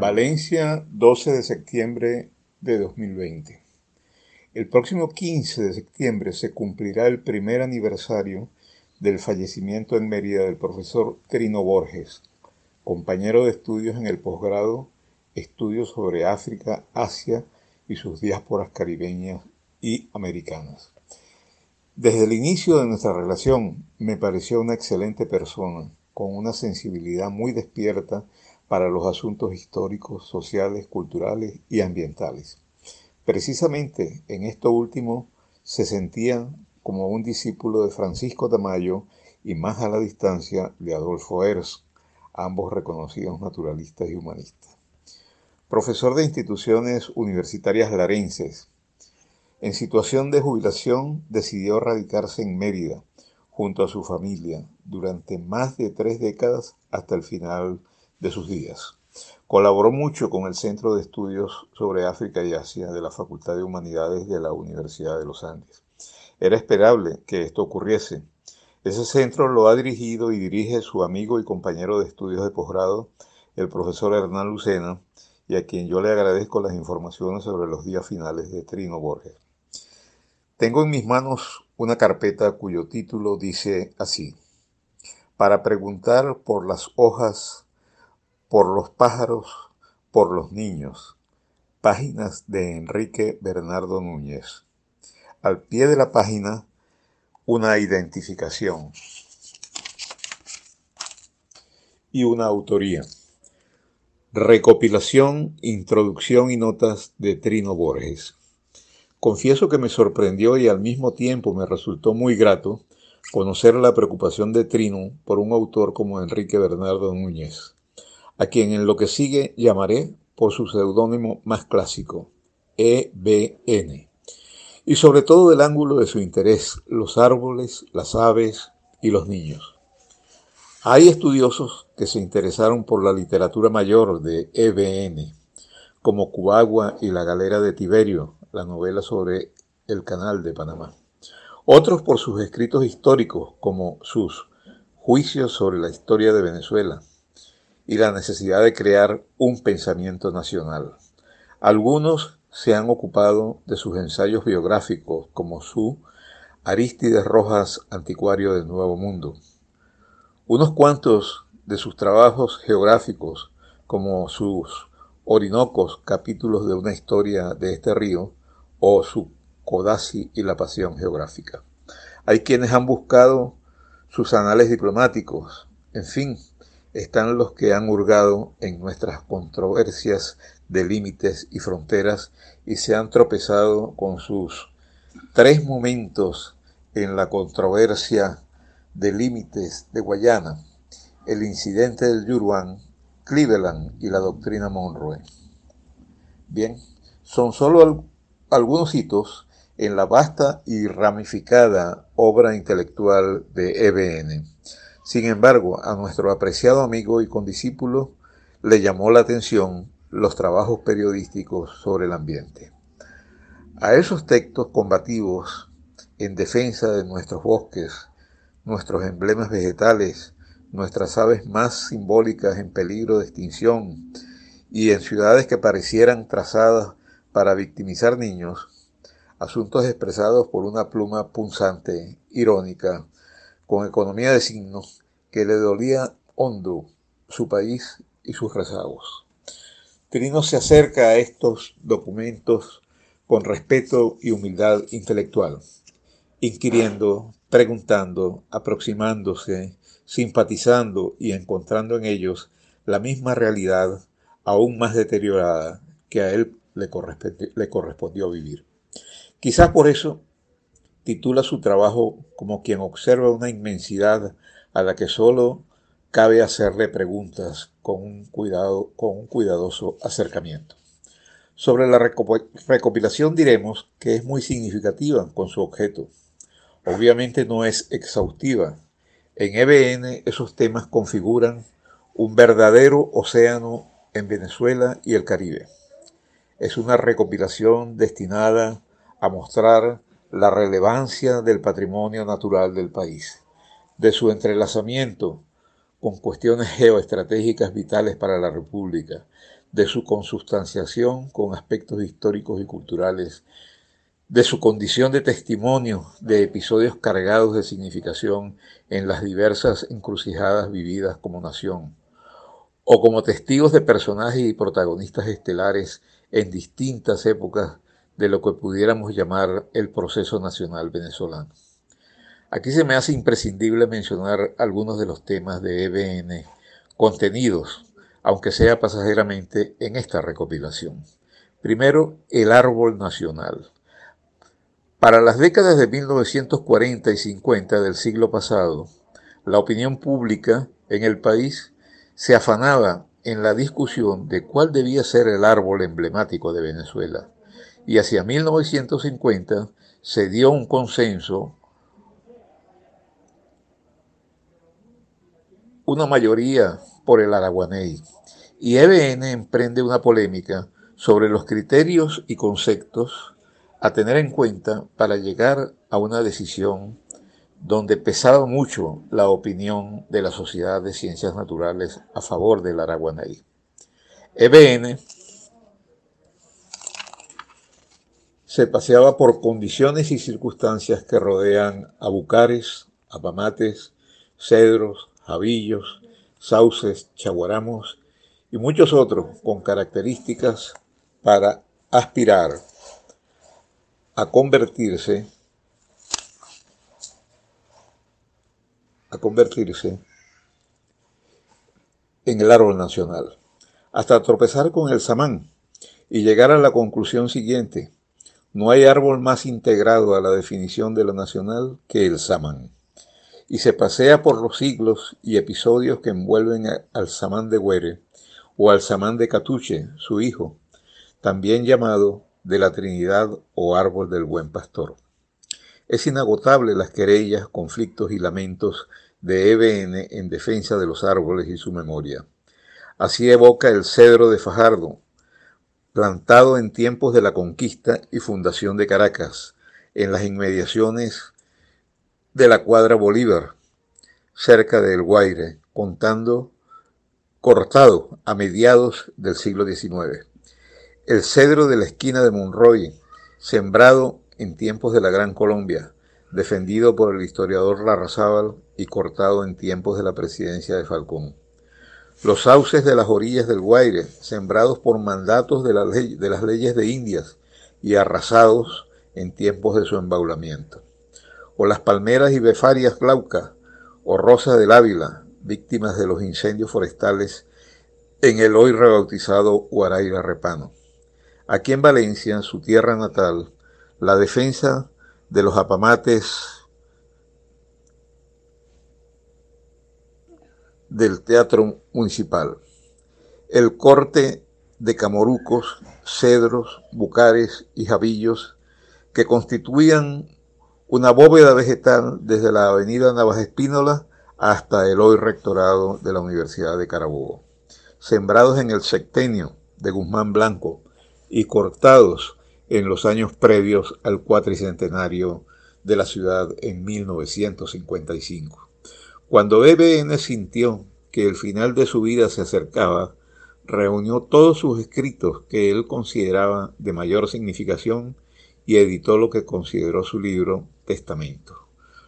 Valencia, 12 de septiembre de 2020. El próximo 15 de septiembre se cumplirá el primer aniversario del fallecimiento en Mérida del profesor Trino Borges, compañero de estudios en el posgrado Estudios sobre África, Asia y sus diásporas caribeñas y americanas. Desde el inicio de nuestra relación me pareció una excelente persona, con una sensibilidad muy despierta para los asuntos históricos, sociales, culturales y ambientales. Precisamente en esto último se sentía como un discípulo de Francisco Tamayo y más a la distancia de Adolfo Ers, ambos reconocidos naturalistas y humanistas. Profesor de instituciones universitarias larenses, en situación de jubilación decidió radicarse en Mérida, junto a su familia, durante más de tres décadas hasta el final de sus días. Colaboró mucho con el Centro de Estudios sobre África y Asia de la Facultad de Humanidades de la Universidad de los Andes. Era esperable que esto ocurriese. Ese centro lo ha dirigido y dirige su amigo y compañero de estudios de posgrado, el profesor Hernán Lucena, y a quien yo le agradezco las informaciones sobre los días finales de Trino Borges. Tengo en mis manos una carpeta cuyo título dice así, para preguntar por las hojas por los pájaros, por los niños. Páginas de Enrique Bernardo Núñez. Al pie de la página, una identificación y una autoría. Recopilación, introducción y notas de Trino Borges. Confieso que me sorprendió y al mismo tiempo me resultó muy grato conocer la preocupación de Trino por un autor como Enrique Bernardo Núñez a quien en lo que sigue llamaré por su seudónimo más clásico, EBN, y sobre todo del ángulo de su interés, los árboles, las aves y los niños. Hay estudiosos que se interesaron por la literatura mayor de EBN, como Cubagua y La Galera de Tiberio, la novela sobre el Canal de Panamá. Otros por sus escritos históricos, como sus Juicios sobre la historia de Venezuela, y la necesidad de crear un pensamiento nacional. Algunos se han ocupado de sus ensayos biográficos, como su Aristides Rojas, Anticuario del Nuevo Mundo. Unos cuantos de sus trabajos geográficos, como sus Orinocos, capítulos de una historia de este río, o su Codazzi y la Pasión Geográfica. Hay quienes han buscado sus anales diplomáticos, en fin, están los que han hurgado en nuestras controversias de límites y fronteras y se han tropezado con sus tres momentos en la controversia de límites de Guayana, el incidente del Yuruán, Cleveland y la doctrina Monroe. Bien, son solo algunos hitos en la vasta y ramificada obra intelectual de EBN sin embargo, a nuestro apreciado amigo y condiscípulo le llamó la atención los trabajos periodísticos sobre el ambiente. A esos textos combativos en defensa de nuestros bosques, nuestros emblemas vegetales, nuestras aves más simbólicas en peligro de extinción y en ciudades que parecieran trazadas para victimizar niños, asuntos expresados por una pluma punzante, irónica, con economía de signos que le dolía hondo su país y sus rezagos. Trino se acerca a estos documentos con respeto y humildad intelectual, inquiriendo, preguntando, aproximándose, simpatizando y encontrando en ellos la misma realidad aún más deteriorada que a él le, le correspondió vivir. Quizás por eso titula su trabajo como quien observa una inmensidad a la que solo cabe hacerle preguntas con un, cuidado, con un cuidadoso acercamiento. Sobre la recopilación diremos que es muy significativa con su objeto. Obviamente no es exhaustiva. En EBN esos temas configuran un verdadero océano en Venezuela y el Caribe. Es una recopilación destinada a mostrar la relevancia del patrimonio natural del país, de su entrelazamiento con cuestiones geoestratégicas vitales para la República, de su consustanciación con aspectos históricos y culturales, de su condición de testimonio de episodios cargados de significación en las diversas encrucijadas vividas como nación, o como testigos de personajes y protagonistas estelares en distintas épocas de lo que pudiéramos llamar el proceso nacional venezolano. Aquí se me hace imprescindible mencionar algunos de los temas de EBN contenidos, aunque sea pasajeramente, en esta recopilación. Primero, el árbol nacional. Para las décadas de 1940 y 50 del siglo pasado, la opinión pública en el país se afanaba en la discusión de cuál debía ser el árbol emblemático de Venezuela. Y hacia 1950 se dio un consenso una mayoría por el Araguaney, y EBN emprende una polémica sobre los criterios y conceptos a tener en cuenta para llegar a una decisión donde pesaba mucho la opinión de la Sociedad de Ciencias Naturales a favor del Araguaney. EBN se paseaba por condiciones y circunstancias que rodean a bucares, apamates, cedros, jabillos, sauces, chaguaramos y muchos otros con características para aspirar a convertirse a convertirse en el árbol nacional, hasta tropezar con el samán y llegar a la conclusión siguiente. No hay árbol más integrado a la definición de lo nacional que el samán y se pasea por los siglos y episodios que envuelven al samán de Güere o al samán de Catuche, su hijo, también llamado de la Trinidad o árbol del buen pastor. Es inagotable las querellas, conflictos y lamentos de EBN en defensa de los árboles y su memoria. Así evoca el cedro de Fajardo, plantado en tiempos de la conquista y fundación de Caracas, en las inmediaciones de la cuadra Bolívar, cerca del Guaire, contando cortado a mediados del siglo XIX. El cedro de la esquina de Monroy, sembrado en tiempos de la Gran Colombia, defendido por el historiador Larrazábal y cortado en tiempos de la presidencia de Falcón. Los sauces de las orillas del Guaire, sembrados por mandatos de, las leyes de Indias y arrasados en tiempos de su embaulamiento o las palmeras y befarias glaucas, o rosas del Ávila, víctimas de los incendios forestales en el hoy rebautizado Guaraira Repano. Aquí en Valencia, su tierra natal, la defensa de los apamates del Teatro Municipal, el corte de camorucos, cedros, bucares y jabillos que constituían una bóveda vegetal desde la avenida Navas Espínola hasta el hoy rectorado de la Universidad de Carabobo, sembrados en el septenio de Guzmán Blanco y cortados en los años previos al cuatricentenario de la ciudad en 1955. Cuando EBN sintió que el final de su vida se acercaba, reunió todos sus escritos que él consideraba de mayor significación y editó lo que consideró su libro Testamento.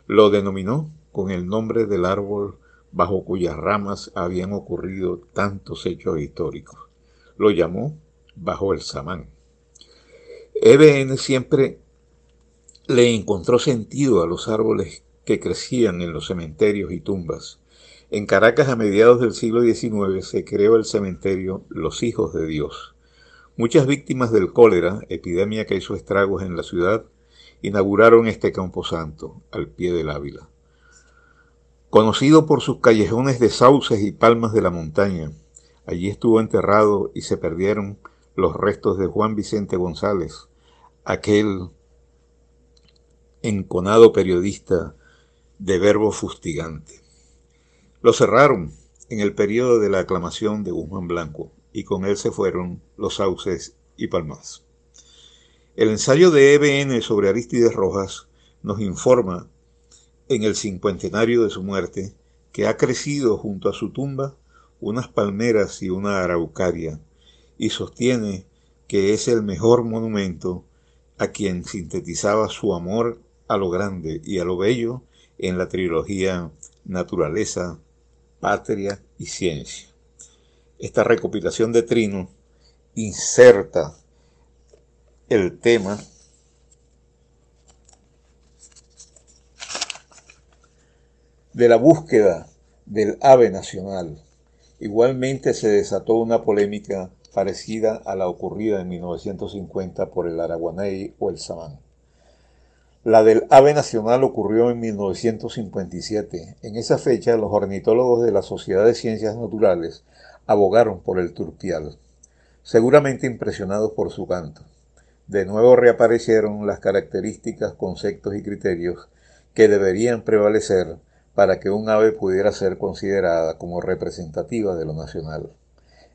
Lo denominó con el nombre del árbol bajo cuyas ramas habían ocurrido tantos hechos históricos. Lo llamó bajo el samán. EBN siempre le encontró sentido a los árboles que crecían en los cementerios y tumbas. En Caracas a mediados del siglo XIX se creó el cementerio Los Hijos de Dios, Muchas víctimas del cólera, epidemia que hizo estragos en la ciudad, inauguraron este camposanto al pie del Ávila. Conocido por sus callejones de sauces y palmas de la montaña, allí estuvo enterrado y se perdieron los restos de Juan Vicente González, aquel enconado periodista de verbo fustigante. Lo cerraron en el periodo de la aclamación de Guzmán Blanco y con él se fueron los sauces y palmas. El ensayo de EBN sobre Aristides Rojas nos informa, en el cincuentenario de su muerte, que ha crecido junto a su tumba unas palmeras y una araucaria, y sostiene que es el mejor monumento a quien sintetizaba su amor a lo grande y a lo bello en la trilogía Naturaleza, Patria y Ciencia. Esta recopilación de Trino inserta el tema de la búsqueda del ave nacional. Igualmente se desató una polémica parecida a la ocurrida en 1950 por el araguaney o el samán. La del ave nacional ocurrió en 1957. En esa fecha los ornitólogos de la Sociedad de Ciencias Naturales abogaron por el turpial, seguramente impresionados por su canto. De nuevo reaparecieron las características, conceptos y criterios que deberían prevalecer para que un ave pudiera ser considerada como representativa de lo nacional.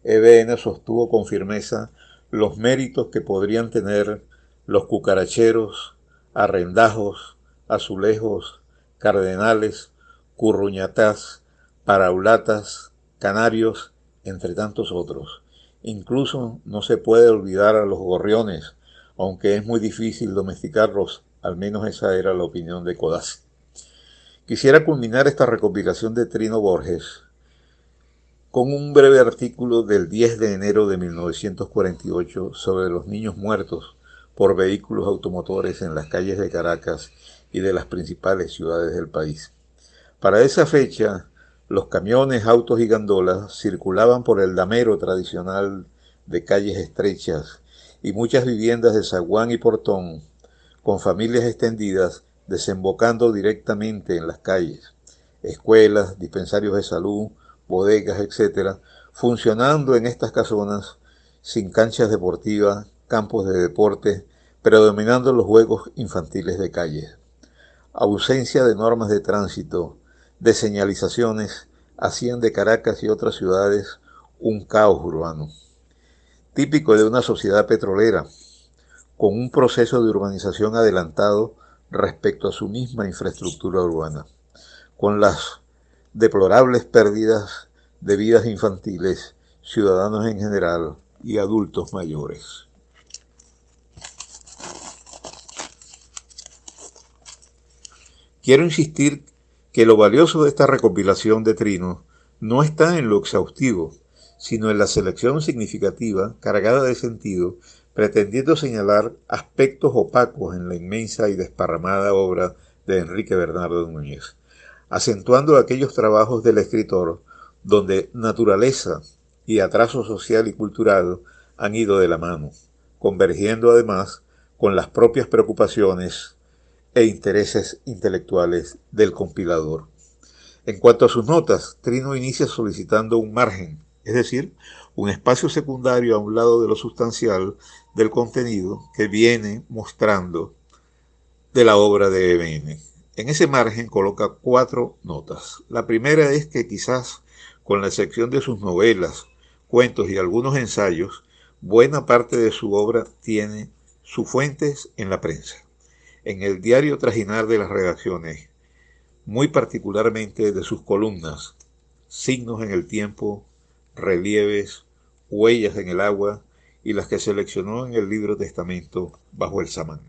EBN sostuvo con firmeza los méritos que podrían tener los cucaracheros, arrendajos, azulejos, cardenales, curruñatás, paraulatas, canarios, entre tantos otros. Incluso no se puede olvidar a los gorriones, aunque es muy difícil domesticarlos, al menos esa era la opinión de Codazzi. Quisiera culminar esta recopilación de Trino Borges con un breve artículo del 10 de enero de 1948 sobre los niños muertos por vehículos automotores en las calles de Caracas y de las principales ciudades del país. Para esa fecha, los camiones, autos y gandolas circulaban por el damero tradicional de calles estrechas y muchas viviendas de zaguán y portón, con familias extendidas desembocando directamente en las calles, escuelas, dispensarios de salud, bodegas, etc., funcionando en estas casonas sin canchas deportivas, campos de deporte, predominando los juegos infantiles de calle. Ausencia de normas de tránsito, de señalizaciones, hacían de Caracas y otras ciudades un caos urbano, típico de una sociedad petrolera, con un proceso de urbanización adelantado respecto a su misma infraestructura urbana, con las deplorables pérdidas de vidas infantiles, ciudadanos en general y adultos mayores. Quiero insistir que lo valioso de esta recopilación de trinos no está en lo exhaustivo, sino en la selección significativa, cargada de sentido, pretendiendo señalar aspectos opacos en la inmensa y desparramada obra de Enrique Bernardo Núñez acentuando aquellos trabajos del escritor donde naturaleza y atraso social y cultural han ido de la mano, convergiendo además con las propias preocupaciones e intereses intelectuales del compilador. En cuanto a sus notas, Trino inicia solicitando un margen, es decir, un espacio secundario a un lado de lo sustancial del contenido que viene mostrando de la obra de EBN. En ese margen coloca cuatro notas. La primera es que quizás, con la excepción de sus novelas, cuentos y algunos ensayos, buena parte de su obra tiene sus fuentes en la prensa, en el diario trajinar de las redacciones, muy particularmente de sus columnas, signos en el tiempo, relieves, huellas en el agua y las que seleccionó en el libro Testamento bajo el samán.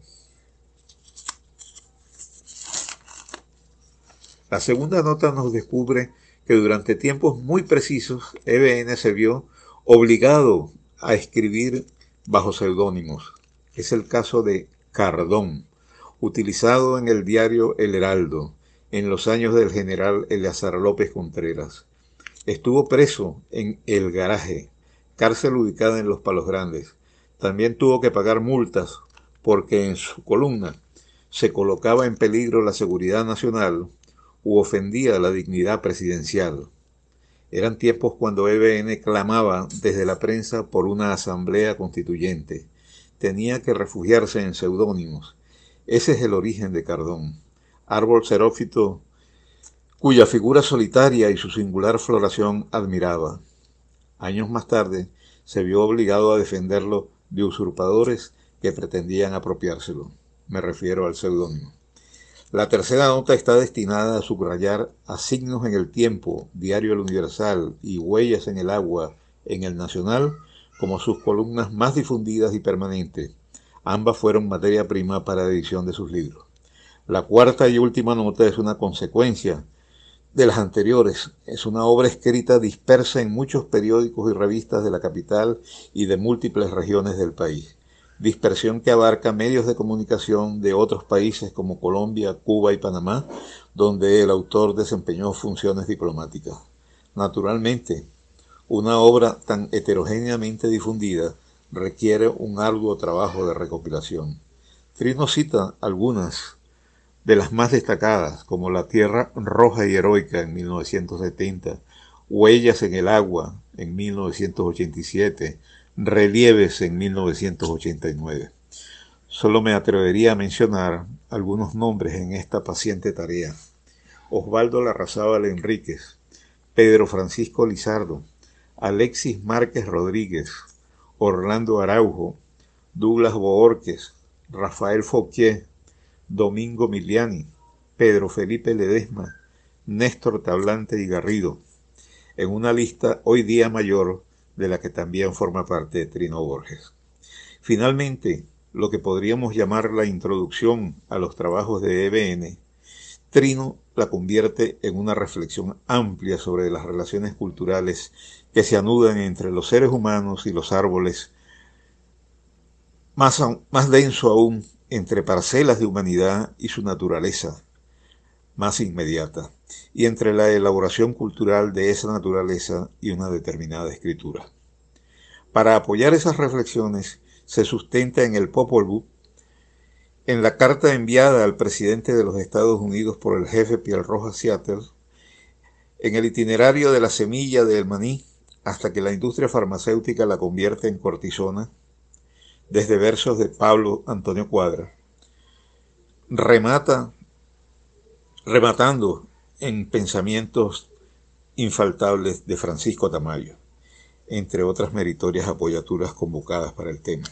La segunda nota nos descubre que durante tiempos muy precisos EBN se vio obligado a escribir bajo seudónimos. Es el caso de Cardón, utilizado en el diario El Heraldo en los años del general Eleazar López Contreras. Estuvo preso en El Garaje, cárcel ubicada en Los Palos Grandes. También tuvo que pagar multas porque en su columna se colocaba en peligro la seguridad nacional u ofendía la dignidad presidencial. Eran tiempos cuando EBN clamaba desde la prensa por una asamblea constituyente. Tenía que refugiarse en seudónimos. Ese es el origen de Cardón. Árbol xerófito cuya figura solitaria y su singular floración admiraba. Años más tarde se vio obligado a defenderlo de usurpadores que pretendían apropiárselo. Me refiero al seudónimo. La tercera nota está destinada a subrayar a signos en el tiempo, Diario El Universal y Huellas en el Agua en el Nacional como sus columnas más difundidas y permanentes. Ambas fueron materia prima para edición de sus libros. La cuarta y última nota es una consecuencia de las anteriores. Es una obra escrita dispersa en muchos periódicos y revistas de la capital y de múltiples regiones del país. Dispersión que abarca medios de comunicación de otros países como Colombia, Cuba y Panamá, donde el autor desempeñó funciones diplomáticas. Naturalmente, una obra tan heterogéneamente difundida requiere un arduo trabajo de recopilación. Trino cita algunas de las más destacadas, como La Tierra Roja y Heroica en 1970, Huellas en el Agua en 1987, Relieves en 1989. Solo me atrevería a mencionar algunos nombres en esta paciente tarea. Osvaldo Larrazábal Enríquez, Pedro Francisco Lizardo, Alexis Márquez Rodríguez, Orlando Araujo, Douglas Boorques, Rafael Fouquier, Domingo Miliani, Pedro Felipe Ledesma, Néstor Tablante y Garrido, en una lista hoy día mayor de la que también forma parte Trino Borges. Finalmente, lo que podríamos llamar la introducción a los trabajos de EBN, Trino la convierte en una reflexión amplia sobre las relaciones culturales que se anudan entre los seres humanos y los árboles, más, más denso aún entre parcelas de humanidad y su naturaleza más inmediata, y entre la elaboración cultural de esa naturaleza y una determinada escritura. Para apoyar esas reflexiones se sustenta en el Popol Vuh, en la carta enviada al presidente de los Estados Unidos por el jefe Pierre Rojas Seattle, en el itinerario de la semilla del maní, hasta que la industria farmacéutica la convierte en cortisona, desde versos de Pablo Antonio Cuadra, remata, rematando en pensamientos infaltables de Francisco Tamayo, entre otras meritorias apoyaturas convocadas para el tema.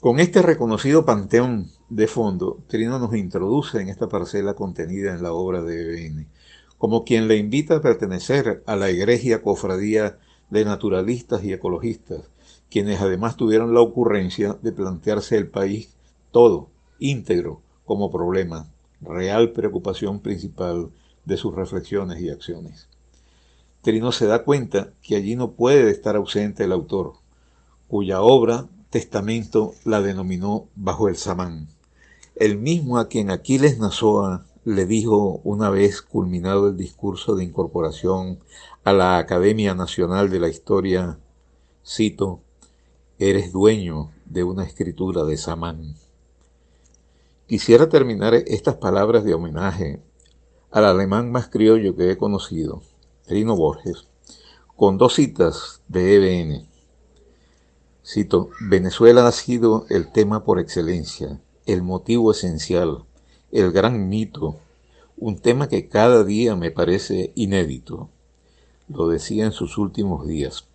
Con este reconocido panteón de fondo, Trino nos introduce en esta parcela contenida en la obra de EBN, como quien le invita a pertenecer a la egregia cofradía de naturalistas y ecologistas, quienes además tuvieron la ocurrencia de plantearse el país todo, íntegro, como problema, real preocupación principal de sus reflexiones y acciones. Trino se da cuenta que allí no puede estar ausente el autor, cuya obra, testamento, la denominó bajo el samán, el mismo a quien Aquiles Nazoa le dijo una vez culminado el discurso de incorporación a la Academia Nacional de la Historia, cito, Eres dueño de una escritura de Samán. Quisiera terminar estas palabras de homenaje al alemán más criollo que he conocido, Trino Borges, con dos citas de EBN. Cito, Venezuela ha sido el tema por excelencia, el motivo esencial, el gran mito, un tema que cada día me parece inédito. Lo decía en sus últimos días.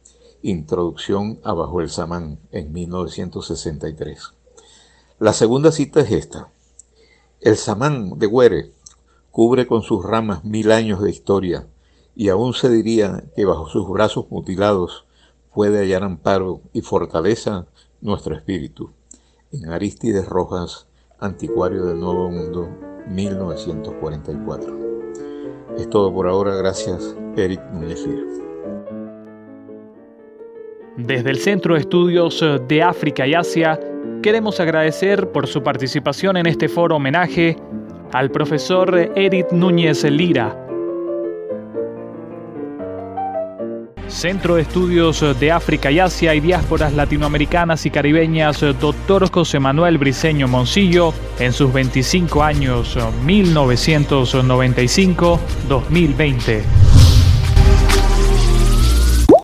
Introducción a Bajo el Samán en 1963. La segunda cita es esta. El Samán de Güere cubre con sus ramas mil años de historia y aún se diría que bajo sus brazos mutilados puede hallar amparo y fortaleza nuestro espíritu. En Aristides Rojas, Anticuario del Nuevo Mundo, 1944. Es todo por ahora, gracias Eric Núñez Desde el Centro de Estudios de África y Asia, queremos agradecer por su participación en este foro homenaje al profesor Eric Núñez Lira, Centro de Estudios de África y Asia y Diásporas Latinoamericanas y Caribeñas, Dr. José Manuel Briceño Moncillo, en sus 25 años 1995-2020.